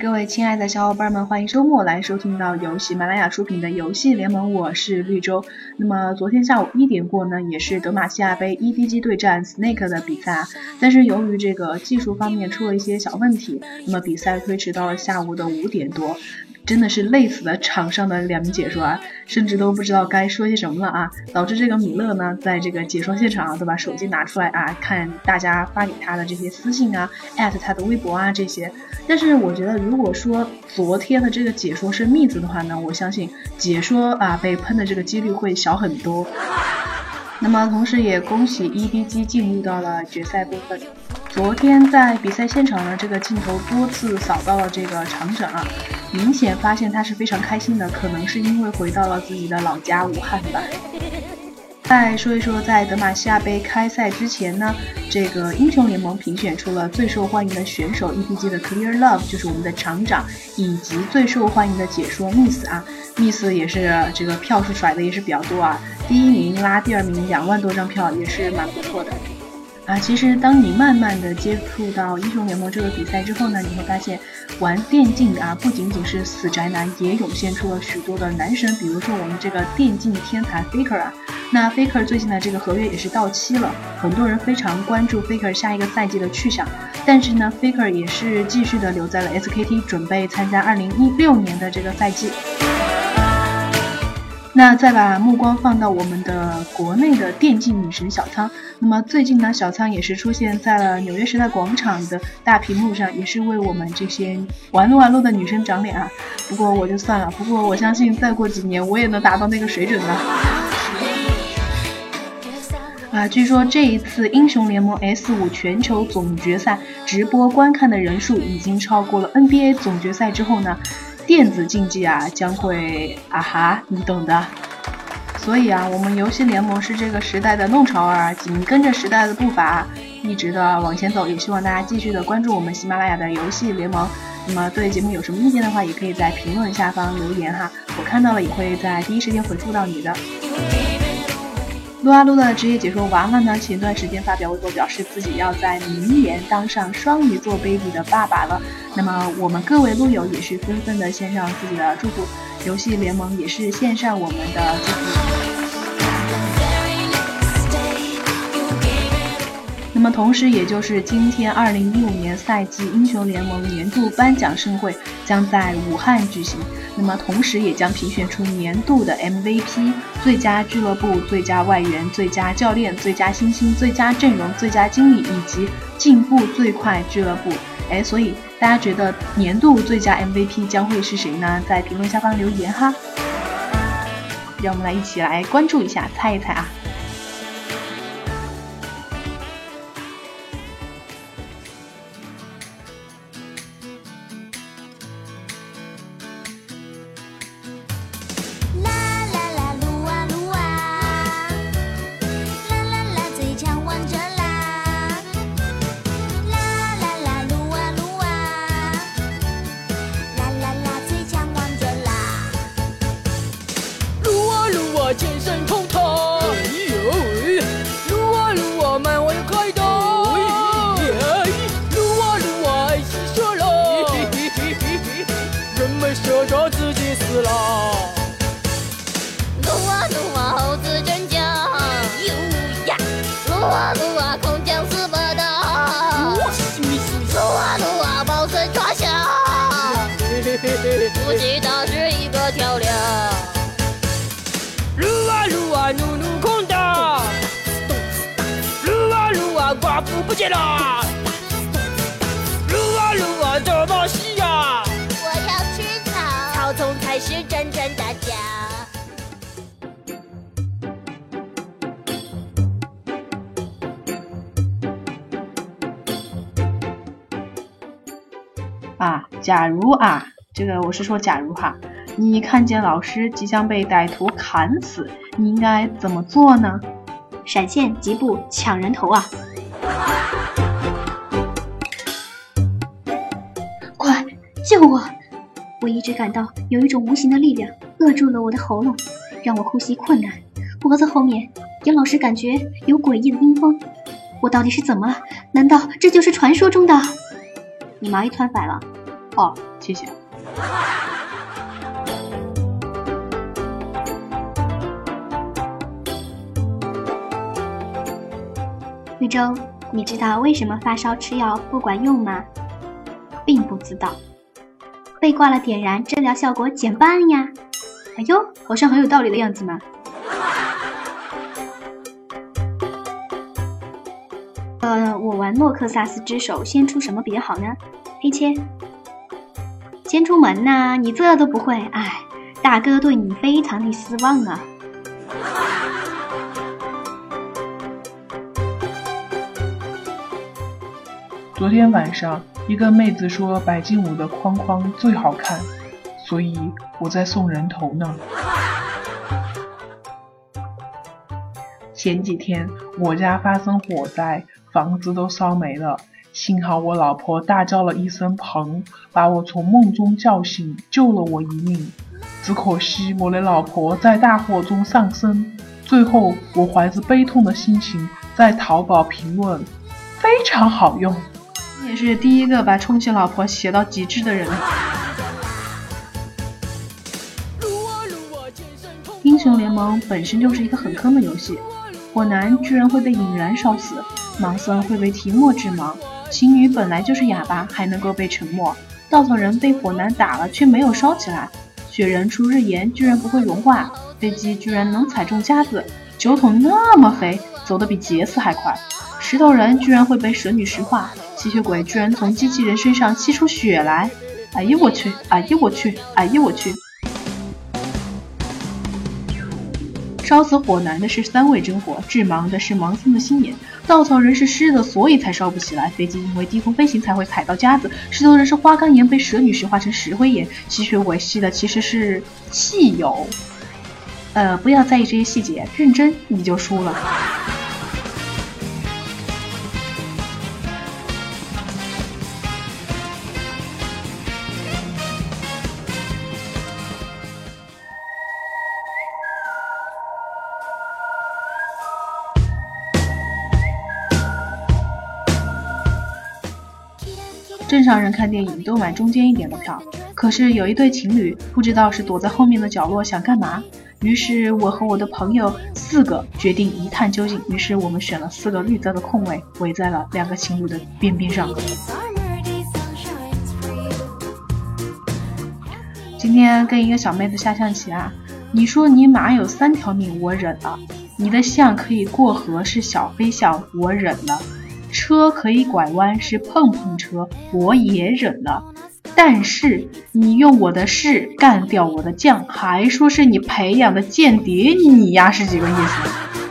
各位亲爱的小伙伴们，欢迎周末来收听到由喜马拉雅出品的游戏联盟，我是绿洲。那么昨天下午一点过呢，也是德玛西亚杯 EDG 对战 Snake 的比赛啊，但是由于这个技术方面出了一些小问题，那么比赛推迟到了下午的五点多。真的是累死了场上的两名解说啊，甚至都不知道该说些什么了啊，导致这个米勒呢，在这个解说现场啊，都把手机拿出来啊，看大家发给他的这些私信啊，艾特他的微博啊这些。但是我觉得，如果说昨天的这个解说是蜜子的话呢，我相信解说啊被喷的这个几率会小很多。那么同时也恭喜 EDG 进入到了决赛部分。昨天在比赛现场呢，这个镜头多次扫到了这个厂长啊，明显发现他是非常开心的，可能是因为回到了自己的老家武汉吧。再说一说，在德玛西亚杯开赛之前呢，这个英雄联盟评选出了最受欢迎的选手 EPG 的 Clear Love，就是我们的厂长，以及最受欢迎的解说 Miss 啊，Miss 也是这个票数甩的也是比较多啊，第一名拉第二名两万多张票也是蛮不错的。啊，其实当你慢慢的接触到英雄联盟这个比赛之后呢，你会发现玩电竞的啊，不仅仅是死宅男，也涌现出了许多的男神，比如说我们这个电竞天才 Faker 啊。那 Faker 最近的这个合约也是到期了，很多人非常关注 Faker 下一个赛季的去向。但是呢，Faker 也是继续的留在了 SKT，准备参加2016年的这个赛季。那再把目光放到我们的国内的电竞女神小仓，那么最近呢，小仓也是出现在了纽约时代广场的大屏幕上，也是为我们这些玩撸玩撸的女生长脸啊。不过我就算了，不过我相信再过几年我也能达到那个水准的。啊，据说这一次英雄联盟 S 五全球总决赛直播观看的人数已经超过了 NBA 总决赛之后呢。电子竞技啊，将会啊哈，你懂的。所以啊，我们游戏联盟是这个时代的弄潮儿，紧跟着时代的步伐，一直的往前走。也希望大家继续的关注我们喜马拉雅的游戏联盟。那么对节目有什么意见的话，也可以在评论下方留言哈，我看到了也会在第一时间回复到你的。撸啊撸的职业解说娃娃呢，前段时间发表微博表示自己要在明年当上双鱼座 baby 的爸爸了。那么我们各位撸友也是纷纷的献上自己的祝福，游戏联盟也是献上我们的祝福。那么同时，也就是今天，二零一五年赛季英雄联盟年度颁奖盛会将在武汉举行。那么同时，也将评选出年度的 MVP、最佳俱乐部、最佳外援、最佳教练、最佳新星、最佳阵容、最佳经理以及进步最快俱乐部。哎，所以大家觉得年度最佳 MVP 将会是谁呢？在评论下方留言哈，让我们来一起来关注一下，猜一猜啊。折着自己死了啊，假如啊。这个我是说，假如哈，你看见老师即将被歹徒砍死，你应该怎么做呢？闪现、疾步、抢人头啊！快救我！我一直感到有一种无形的力量扼住了我的喉咙，让我呼吸困难。脖子后面也老是感觉有诡异的阴风。我到底是怎么了？难道这就是传说中的？你忙一团反了？哦。谢谢。绿洲，你知道为什么发烧吃药不管用吗？并不知道。被挂了点燃，治疗效果减半呀！哎呦，好像很有道理的样子嘛。呃，我玩诺克萨斯之手，先出什么比较好呢？黑切。先出门呐，你这都不会，哎，大哥对你非常的失望啊。昨天晚上，一个妹子说白金舞的框框最好看，所以我在送人头呢。前几天我家发生火灾，房子都烧没了，幸好我老婆大叫了一声“疼”，把我从梦中叫醒，救了我一命。只可惜我的老婆在大火中丧生。最后，我怀着悲痛的心情在淘宝评论：“非常好用。”你也是第一个把充气老婆写到极致的人。英雄联盟本身就是一个很坑的游戏，火男居然会被引燃烧死，盲僧会被提莫致盲，琴女本来就是哑巴还能够被沉默，稻草人被火男打了却没有烧起来，雪人出日炎居然不会融化，飞机居然能踩中夹子，酒桶那么黑，走得比杰斯还快，石头人居然会被蛇女石化。吸血鬼居然从机器人身上吸出血来！哎呀我去！哎呀我去！哎呀我去！烧死火男的是三味真火，致盲的是盲僧的心眼，稻草人是湿的，所以才烧不起来。飞机因为低空飞行才会踩到夹子，石头人是花岗岩被蛇女石化成石灰岩，吸血鬼吸的其实是汽油。呃，不要在意这些细节，认真你就输了。正常人看电影都买中间一点的票，可是有一对情侣不知道是躲在后面的角落想干嘛，于是我和我的朋友四个决定一探究竟。于是我们选了四个绿色的空位，围在了两个情侣的边边上。今天跟一个小妹子下象棋啊，你说你马有三条命，我忍了；你的象可以过河是小飞象，我忍了。车可以拐弯是碰碰车，我也忍了。但是你用我的士干掉我的将，还说是你培养的间谍，你呀是几个意思？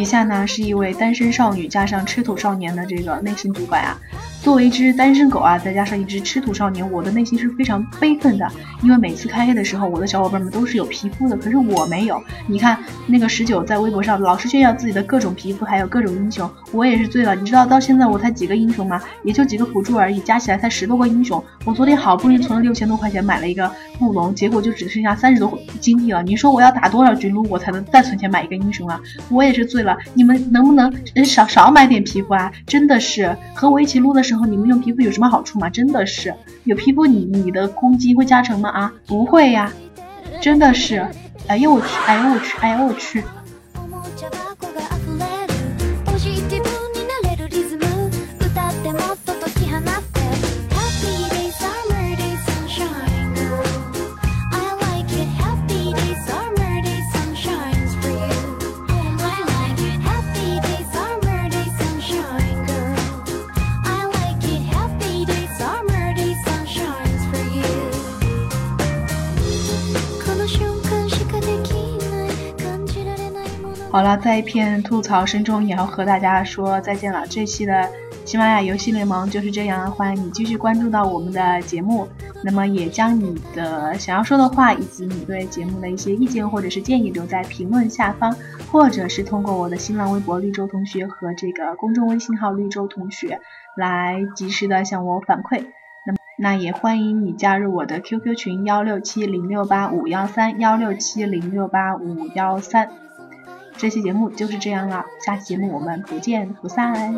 以下呢是一位单身少女加上吃土少年的这个内心独白啊。作为一只单身狗啊，再加上一只吃土少年，我的内心是非常悲愤的。因为每次开黑的时候，我的小伙伴们都是有皮肤的，可是我没有。你看那个十九在微博上老是炫耀自己的各种皮肤，还有各种英雄，我也是醉了。你知道到现在我才几个英雄吗？也就几个辅助而已，加起来才十多个英雄。我昨天好不容易存了六千多块钱买了一个布隆，结果就只剩下三十多金币了。你说我要打多少局撸，我才能再存钱买一个英雄啊？我也是醉了。你们能不能少少买点皮肤啊？真的是和我一起撸的时候。你们用皮肤有什么好处吗？真的是有皮肤，你你的攻击会加成吗？啊，不会呀，真的是，哎呦我去，哎呦我去，哎呦我去。好了，在一片吐槽声中，也要和大家说再见了。这期的喜马拉雅游戏联盟就是这样，欢迎你继续关注到我们的节目。那么，也将你的想要说的话以及你对节目的一些意见或者是建议留在评论下方，或者是通过我的新浪微博绿洲同学和这个公众微信号绿洲同学来及时的向我反馈。那那也欢迎你加入我的 QQ 群幺六七零六八五幺三幺六七零六八五幺三。这期节目就是这样了，下期节目我们不见不散。